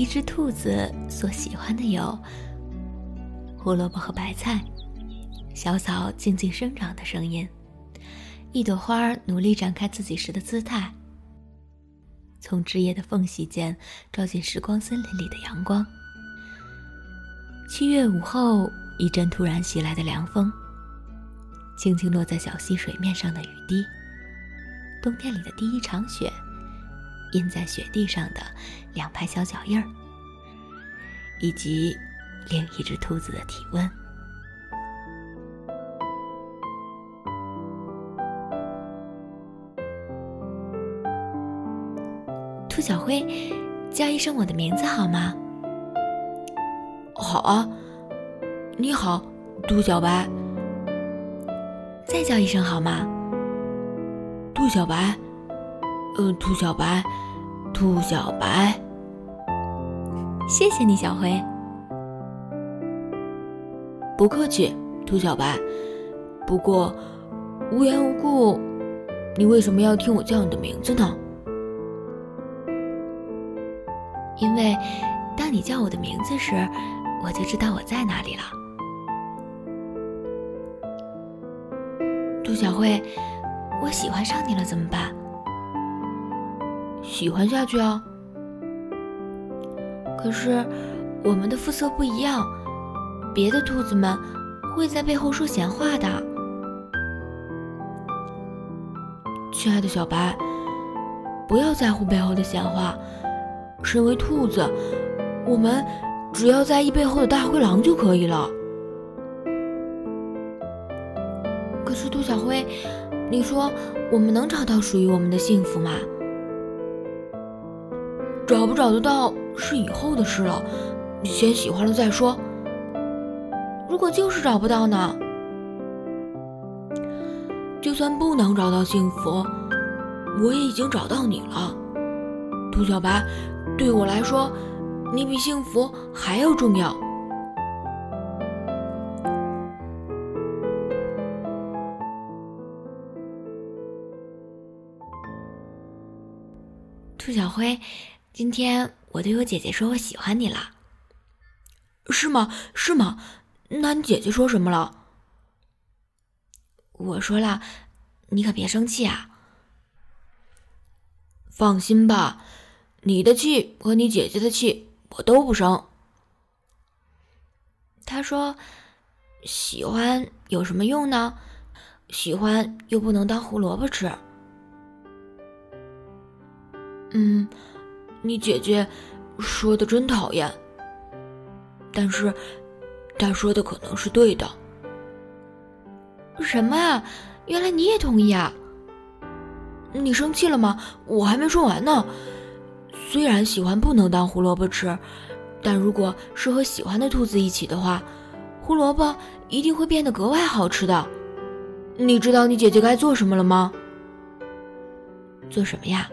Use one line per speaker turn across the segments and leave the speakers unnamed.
一只兔子所喜欢的有胡萝卜和白菜，小草静静生长的声音，一朵花努力展开自己时的姿态，从枝叶的缝隙间照进时光森林里的阳光。七月午后，一阵突然袭来的凉风，轻轻落在小溪水面上的雨滴，冬天里的第一场雪，印在雪地上的两排小脚印儿，以及另一只兔子的体温。兔小灰，叫一声我的名字好吗？
好啊，你好，兔小白。
再叫一声好吗？
兔小白，呃，兔小白，兔小白。
谢谢你，小灰。
不客气，兔小白。不过，无缘无故，你为什么要听我叫你的名字呢？
因为，当你叫我的名字时。我就知道我在哪里了，
杜小慧，我喜欢上你了，怎么办？喜欢下去啊。可是我们的肤色不一样，别的兔子们会在背后说闲话的。亲爱的小白，不要在乎背后的闲话。身为兔子，我们。只要在意背后的大灰狼就可以了。可是兔小灰，你说我们能找到属于我们的幸福吗？找不找得到是以后的事了，你先喜欢了再说。如果就是找不到呢？就算不能找到幸福，我也已经找到你了，兔小白。对我来说。你比幸福还要重要，
兔小灰。今天我对我姐姐说我喜欢你了，
是吗？是吗？那你姐姐说什么了？
我说了，你可别生气啊。
放心吧，你的气和你姐姐的气。我都不生。
他说：“喜欢有什么用呢？喜欢又不能当胡萝卜吃。”
嗯，你姐姐说的真讨厌。但是，她说的可能是对的。
什么啊？原来你也同意啊？
你生气了吗？我还没说完呢。虽然喜欢不能当胡萝卜吃，但如果是和喜欢的兔子一起的话，胡萝卜一定会变得格外好吃的。你知道你姐姐该做什么了吗？
做什么呀？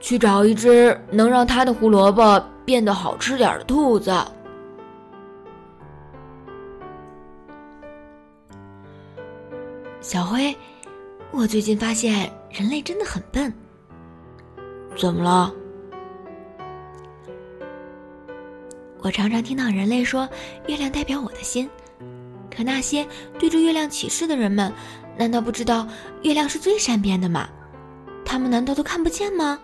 去找一只能让他的胡萝卜变得好吃点的兔子。
小灰，我最近发现人类真的很笨。
怎么了？
我常常听到人类说月亮代表我的心，可那些对着月亮起誓的人们，难道不知道月亮是最善变的吗？他们难道都看不见吗？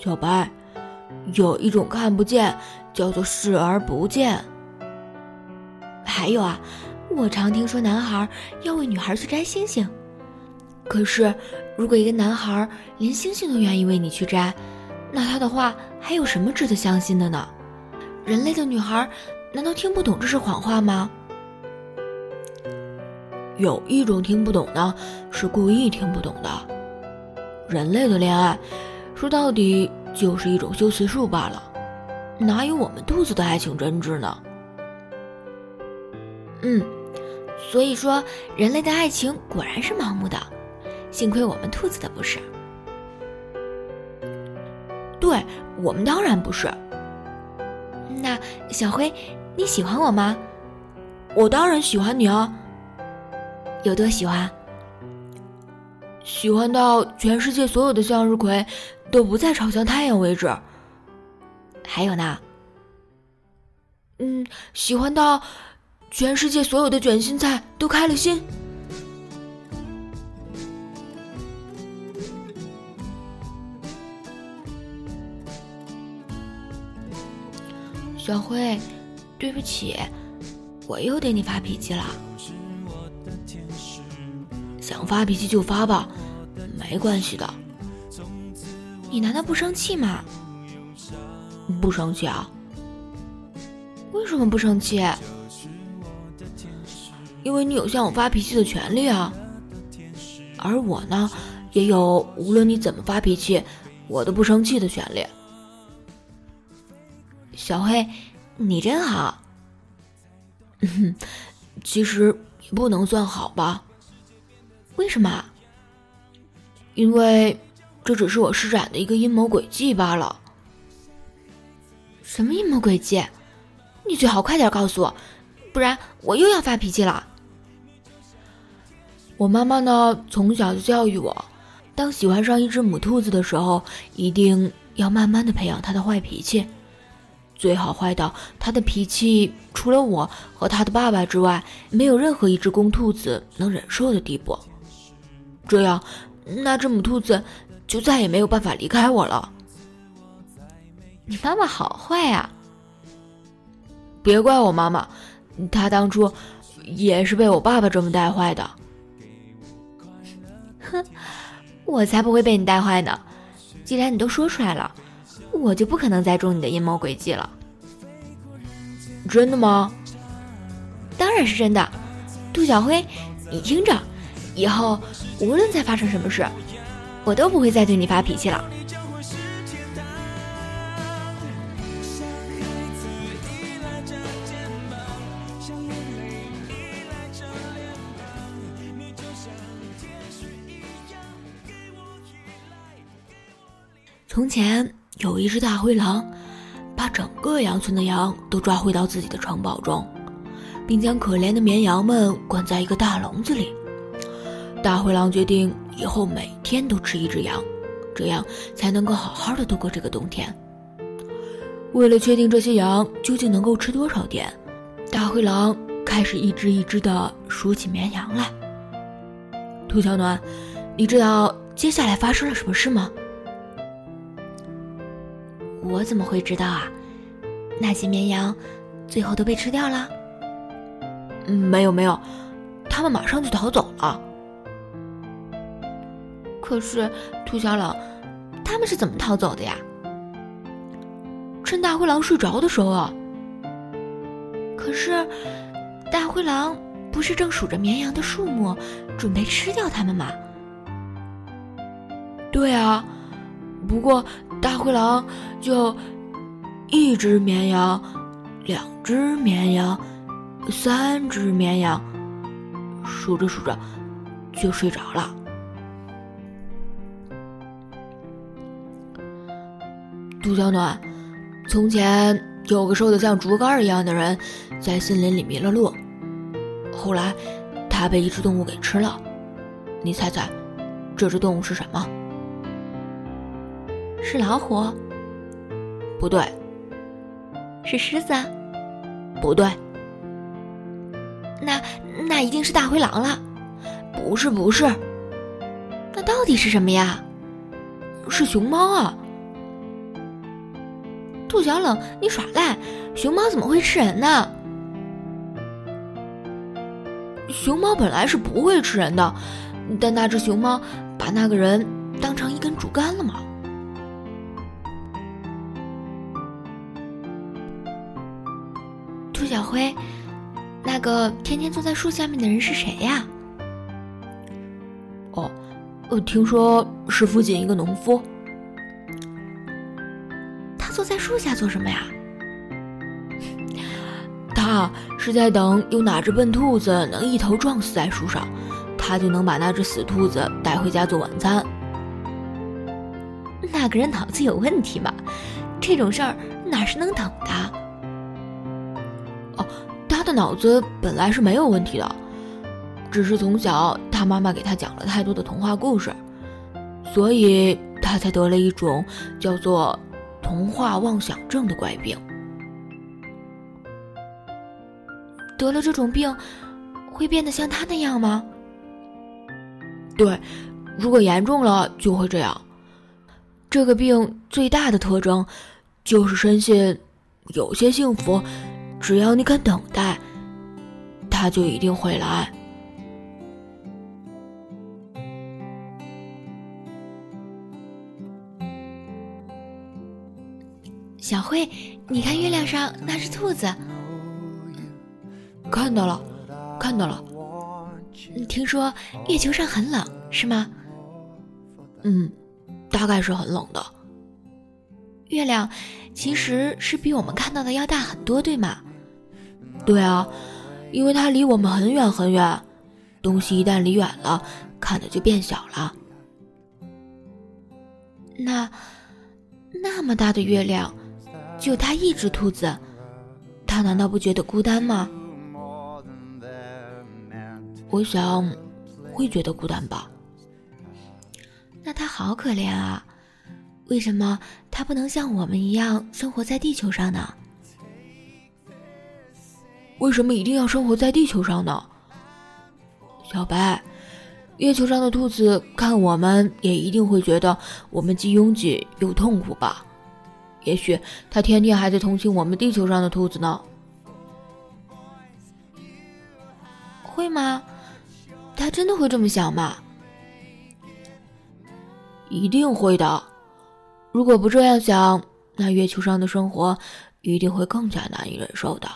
小白，有一种看不见，叫做视而不见。
还有啊，我常听说男孩要为女孩去摘星星。可是，如果一个男孩连星星都愿意为你去摘，那他的话还有什么值得相信的呢？人类的女孩难道听不懂这是谎话吗？
有一种听不懂的，是故意听不懂的。人类的恋爱，说到底就是一种修辞术罢了，哪有我们兔子的爱情真挚呢？
嗯，所以说，人类的爱情果然是盲目的。幸亏我们兔子的不是，
对我们当然不是。
那小辉，你喜欢我吗？
我当然喜欢你啊！
有多喜欢？
喜欢到全世界所有的向日葵都不再朝向太阳为止。
还有呢？
嗯，喜欢到全世界所有的卷心菜都开了心。小辉，对不起，我又对你发脾气了。想发脾气就发吧，没关系的。
你难道不生气吗？
不生气啊？为什么不生气？因为你有向我发脾气的权利啊。而我呢，也有无论你怎么发脾气，我都不生气的权利。
小黑，你真好。
其实也不能算好吧？
为什么？
因为这只是我施展的一个阴谋诡计罢了。
什么阴谋诡计？你最好快点告诉我，不然我又要发脾气了。
我妈妈呢，从小就教育我，当喜欢上一只母兔子的时候，一定要慢慢的培养它的坏脾气。最好坏到它的脾气除了我和它的爸爸之外，没有任何一只公兔子能忍受的地步。这样，那只母兔子就再也没有办法离开我了。
你妈妈好坏呀！
别怪我妈妈，她当初也是被我爸爸这么带坏的。
哼，我才不会被你带坏呢！既然你都说出来了。我就不可能再中你的阴谋诡计了。
真的吗？
当然是真的。杜小辉，你听着，以后无论再发生什么事，我都不会再对你发脾气了。
从前。有一只大灰狼，把整个羊村的羊都抓回到自己的城堡中，并将可怜的绵羊们关在一个大笼子里。大灰狼决定以后每天都吃一只羊，这样才能够好好的度过这个冬天。为了确定这些羊究竟能够吃多少天，大灰狼开始一只一只的数起绵羊来。兔小暖，你知道接下来发生了什么事吗？
我怎么会知道啊？那些绵羊最后都被吃掉了？
嗯，没有没有，他们马上就逃走了。
可是兔小冷，他们是怎么逃走的呀？
趁大灰狼睡着的时候啊。
可是大灰狼不是正数着绵羊的数目，准备吃掉它们吗？
对啊，不过。大灰狼就一只绵羊，两只绵羊，三只绵羊，数着数着就睡着了。杜小暖，从前有个瘦的像竹竿一样的人，在森林里迷了路，后来他被一只动物给吃了。你猜猜，这只动物是什么？
是老虎？
不对。
是狮子？
不对。
那那一定是大灰狼了。
不是不是。
那到底是什么呀？
是熊猫啊！
兔小冷，你耍赖！熊猫怎么会吃人呢？
熊猫本来是不会吃人的，但那只熊猫把那个人当成一根竹竿了吗？兔。
小辉，那个天天坐在树下面的人是谁呀？
哦，我听说是附近一个农夫。
在树下做什么呀？
他是在等有哪只笨兔子能一头撞死在树上，他就能把那只死兔子带回家做晚餐。
那个人脑子有问题吗？这种事儿哪是能等的？
哦他的脑子本来是没有问题的，只是从小他妈妈给他讲了太多的童话故事，所以他他才得了一种叫做童话妄想症的怪病。
得了这种病，会变得像他那样吗？
对，如果严重了就会这样。这个病最大的特征，就是深信有些幸福，只要你肯等待，它就一定会来。
小慧，你看月亮上那只兔子。
看到了，看到了。
听说月球上很冷，是吗？
嗯，大概是很冷的。
月亮其实是比我们看到的要大很多，对吗？
对啊，因为它离我们很远很远。东西一旦离远了，看的就变小了。
那那么大的月亮，就他一只兔子，他难道不觉得孤单吗？
我想，会觉得孤单吧。
那他好可怜啊！为什么他不能像我们一样生活在地球上呢？
为什么一定要生活在地球上呢？小白，月球上的兔子看我们也一定会觉得我们既拥挤又痛苦吧？也许他天天还在同情我们地球上的兔子呢。
会吗？他真的会这么想吗？
一定会的。如果不这样想，那月球上的生活一定会更加难以忍受的。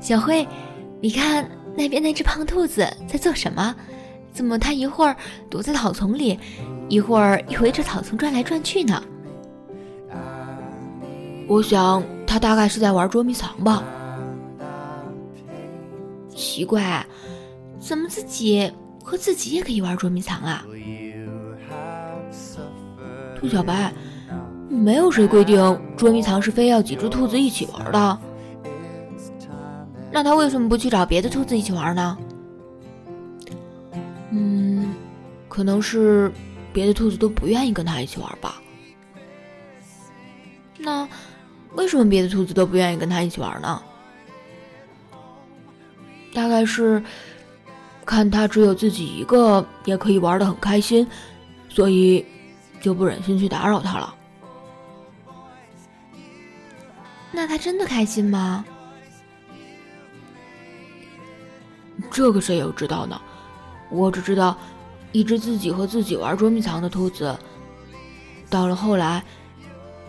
小慧，你看那边那只胖兔子在做什么？怎么它一会儿躲在草丛里，一会儿又围着草丛转来转去呢？
我想他大概是在玩捉迷藏吧。
奇怪，怎么自己和自己也可以玩捉迷藏啊？
兔小白，没有谁规定捉迷藏是非要几只兔子一起玩的。
那他为什么不去找别的兔子一起玩呢？
嗯，可能是别的兔子都不愿意跟他一起玩吧。
那。
为什么别的兔子都不愿意跟他一起玩呢？大概是看他只有自己一个也可以玩的很开心，所以就不忍心去打扰他了。
那他真的开心吗？
这个谁又知道呢？我只知道，一只自己和自己玩捉迷藏的兔子，到了后来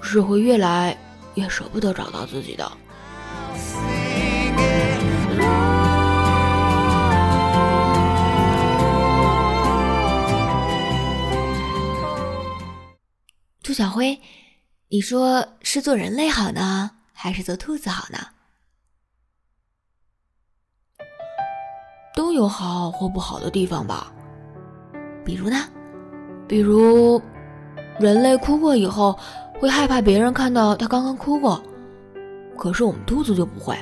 是会越来。越舍不得找到自己的
兔小辉，你说是做人类好呢，还是做兔子好呢？
都有好或不好的地方吧。
比如呢？
比如，人类哭过以后。会害怕别人看到他刚刚哭过，可是我们兔子就不会。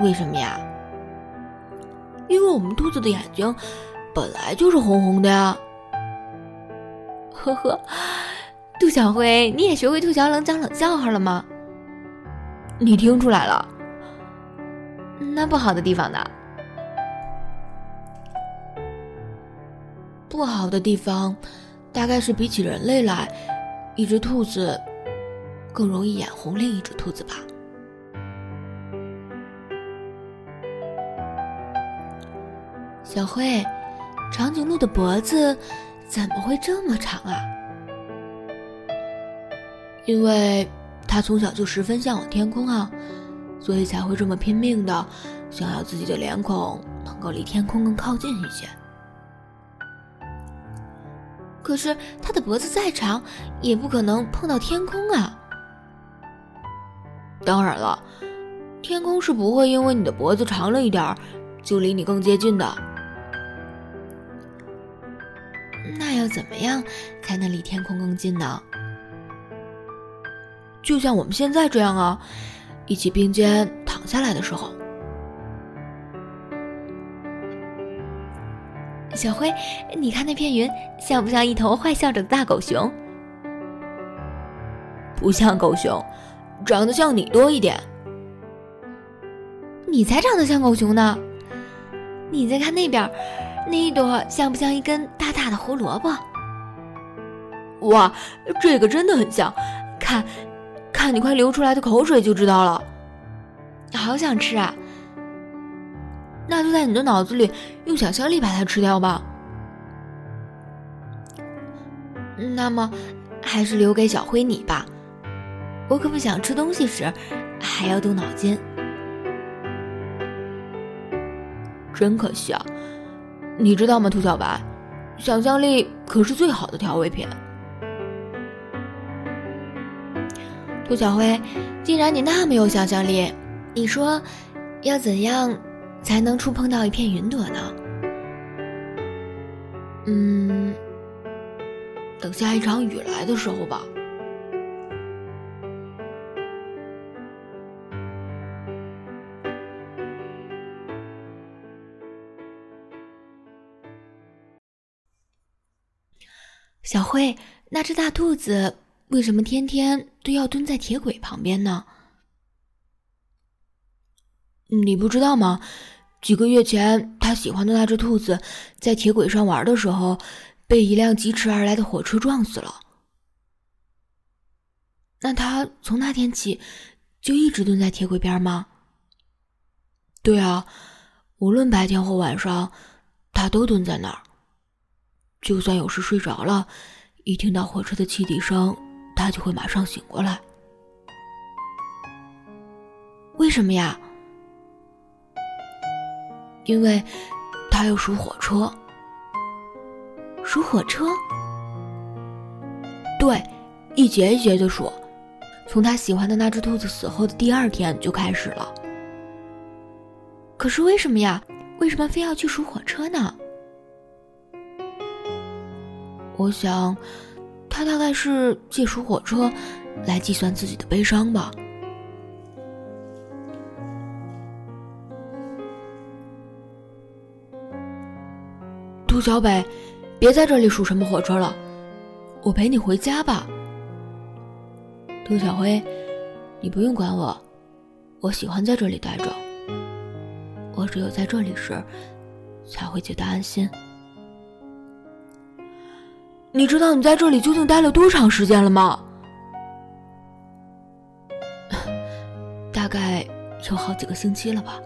为什么呀？
因为我们兔子的眼睛本来就是红红的呀。
呵呵，杜小辉，你也学会兔小冷讲冷笑话了吗？
你听出来了？
那不好的地方呢？
不好的地方。大概是比起人类来，一只兔子更容易眼红另一只兔子吧。
小灰，长颈鹿的脖子怎么会这么长啊？
因为它从小就十分向往天空啊，所以才会这么拼命的想要自己的脸孔能够离天空更靠近一些。
可是它的脖子再长，也不可能碰到天空啊！
当然了，天空是不会因为你的脖子长了一点儿，就离你更接近的。
那要怎么样才能离天空更近呢？
就像我们现在这样啊，一起并肩躺下来的时候。
小辉你看那片云像不像一头坏笑着的大狗熊？
不像狗熊长得像你多一点。
你才长得像狗熊呢。你再看那边那一朵像不像一根大大的胡萝卜？
哇这个真的很像。看看你快流出来的口水就知道了。
你好想吃啊！
那就在你的脑子里用想象力把它吃掉吧。
那么，还是留给小灰你吧。我可不想吃东西时还要动脑筋。
真可惜啊！你知道吗，兔小白？想象力可是最好的调味品。
兔小辉，既然你那么有想象力，你说要怎样？才能触碰到一片云朵呢。
嗯，等下一场雨来的时候吧。
小慧，那只大兔子为什么天天都要蹲在铁轨旁边呢？
你不知道吗？几个月前，他喜欢的那只兔子在铁轨上玩的时候，被一辆疾驰而来的火车撞死了。
那他从那天起就一直蹲在铁轨边吗？
对啊，无论白天或晚上，他都蹲在那儿。就算有时睡着了，一听到火车的汽笛声，他就会马上醒过来。
为什么呀？
因为，他要数火车。
数火车？
对，一节一节的数，从他喜欢的那只兔子死后的第二天就开始了。
可是为什么呀？为什么非要去数火车呢？
我想，他大概是借数火车来计算自己的悲伤吧。杜小北，别在这里数什么火车了，我陪你回家吧。杜小辉，你不用管我，我喜欢在这里待着。我只有在这里时，才会觉得安心。你知道你在这里究竟待了多长时间了吗？大概有好几个星期了吧。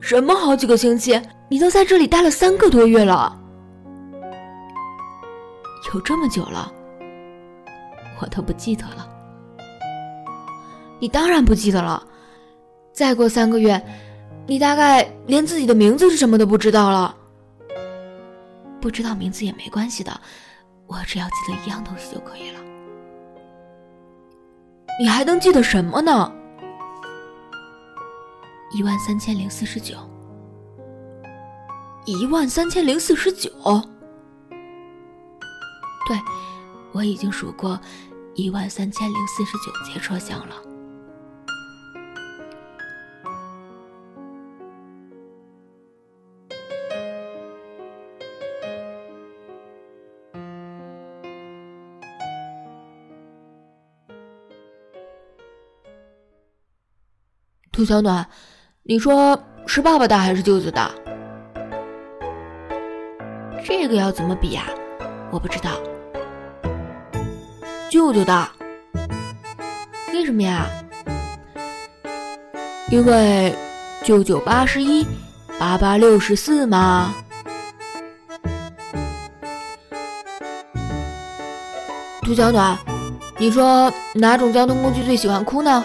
什么好几个星期？你都在这里待了三个多月了，有这么久了，我都不记得了。
你当然不记得了，再过三个月，你大概连自己的名字是什么都不知道了。不知道名字也没关系的，我只要记得一样东西就可以了。
你还能记得什么呢？
一万三千零四十九。
一万三千零四十九。
对，我已经数过一万三千零四十九节车厢了。
兔小暖，你说是爸爸大还是舅舅大？
这个要怎么比呀？我不知道。
舅舅大。
为什么呀？
因为舅舅八十一，爸爸六十四嘛。兔小暖，你说哪种交通工具最喜欢哭呢？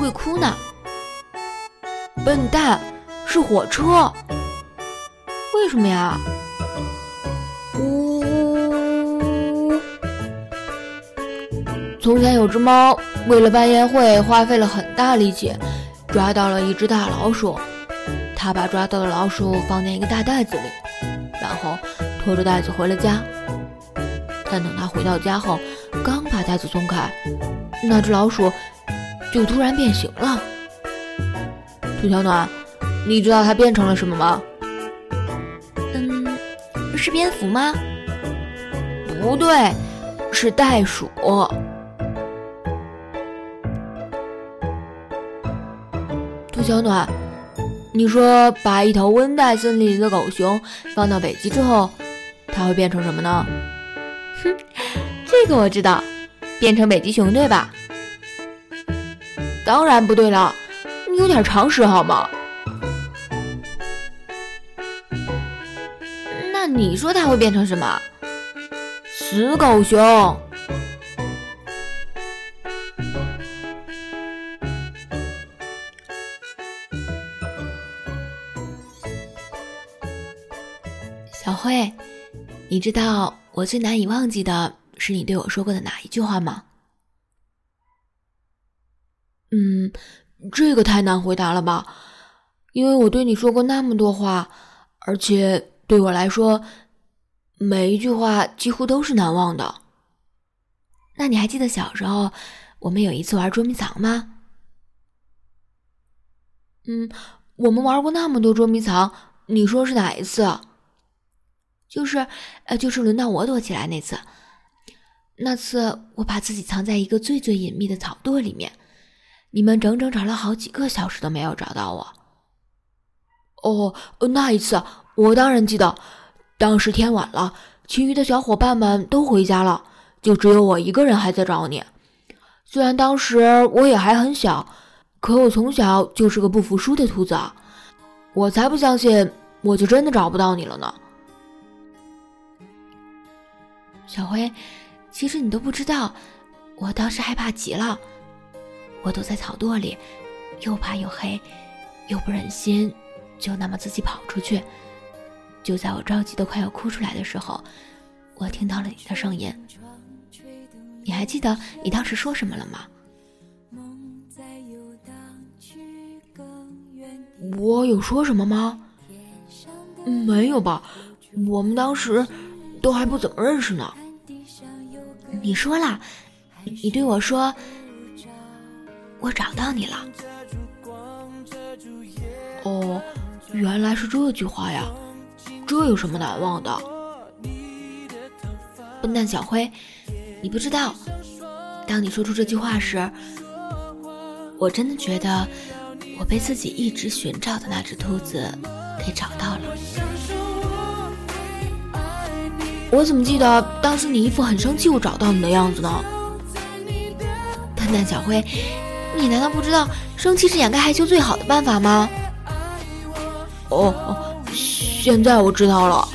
会哭呢？
笨蛋！是火车，
为什么呀？
呜！从前有只猫，为了办宴会，花费了很大力气，抓到了一只大老鼠。他把抓到的老鼠放在一个大袋子里，然后拖着袋子回了家。但等他回到家后，刚把袋子松开，那只老鼠就突然变形了。兔小暖，你知道它变成了什么吗？
嗯，是蝙蝠吗？
不对，是袋鼠。兔小暖，你说把一头温带森林里的狗熊放到北极之后，它会变成什么呢？
哼，这个我知道，变成北极熊对吧？
当然不对了，你有点常识好吗？
那你说它会变成什么？
死狗熊。
小慧，你知道我最难以忘记的是你对我说过的哪一句话吗？
嗯，这个太难回答了吧，因为我对你说过那么多话，而且对我来说，每一句话几乎都是难忘的。
那你还记得小时候我们有一次玩捉迷藏吗？
嗯，我们玩过那么多捉迷藏，你说是哪一次？
就是，呃，就是轮到我躲起来那次。那次我把自己藏在一个最最隐秘的草垛里面。你们整整找了好几个小时都没有找到我。
哦，那一次我当然记得，当时天晚了，其余的小伙伴们都回家了，就只有我一个人还在找你。虽然当时我也还很小，可我从小就是个不服输的兔子，我才不相信我就真的找不到你了呢。
小辉，其实你都不知道，我当时害怕极了。我躲在草垛里，又怕又黑，又不忍心就那么自己跑出去。就在我着急的快要哭出来的时候，我听到了你的声音。你还记得你当时说什么了吗？
我有说什么吗？没有吧，我们当时都还不怎么认识呢。
你说了，你对我说。我找到你了。
哦，原来是这句话呀，这有什么难忘的？
笨蛋小灰，你不知道，当你说出这句话时，我真的觉得我被自己一直寻找的那只兔子给找到了。
我怎么记得当时你一副很生气我找到你的样子呢？
笨蛋小灰。你难道不知道生气是掩盖害羞最好的办法吗？
哦哦，现在我知道了。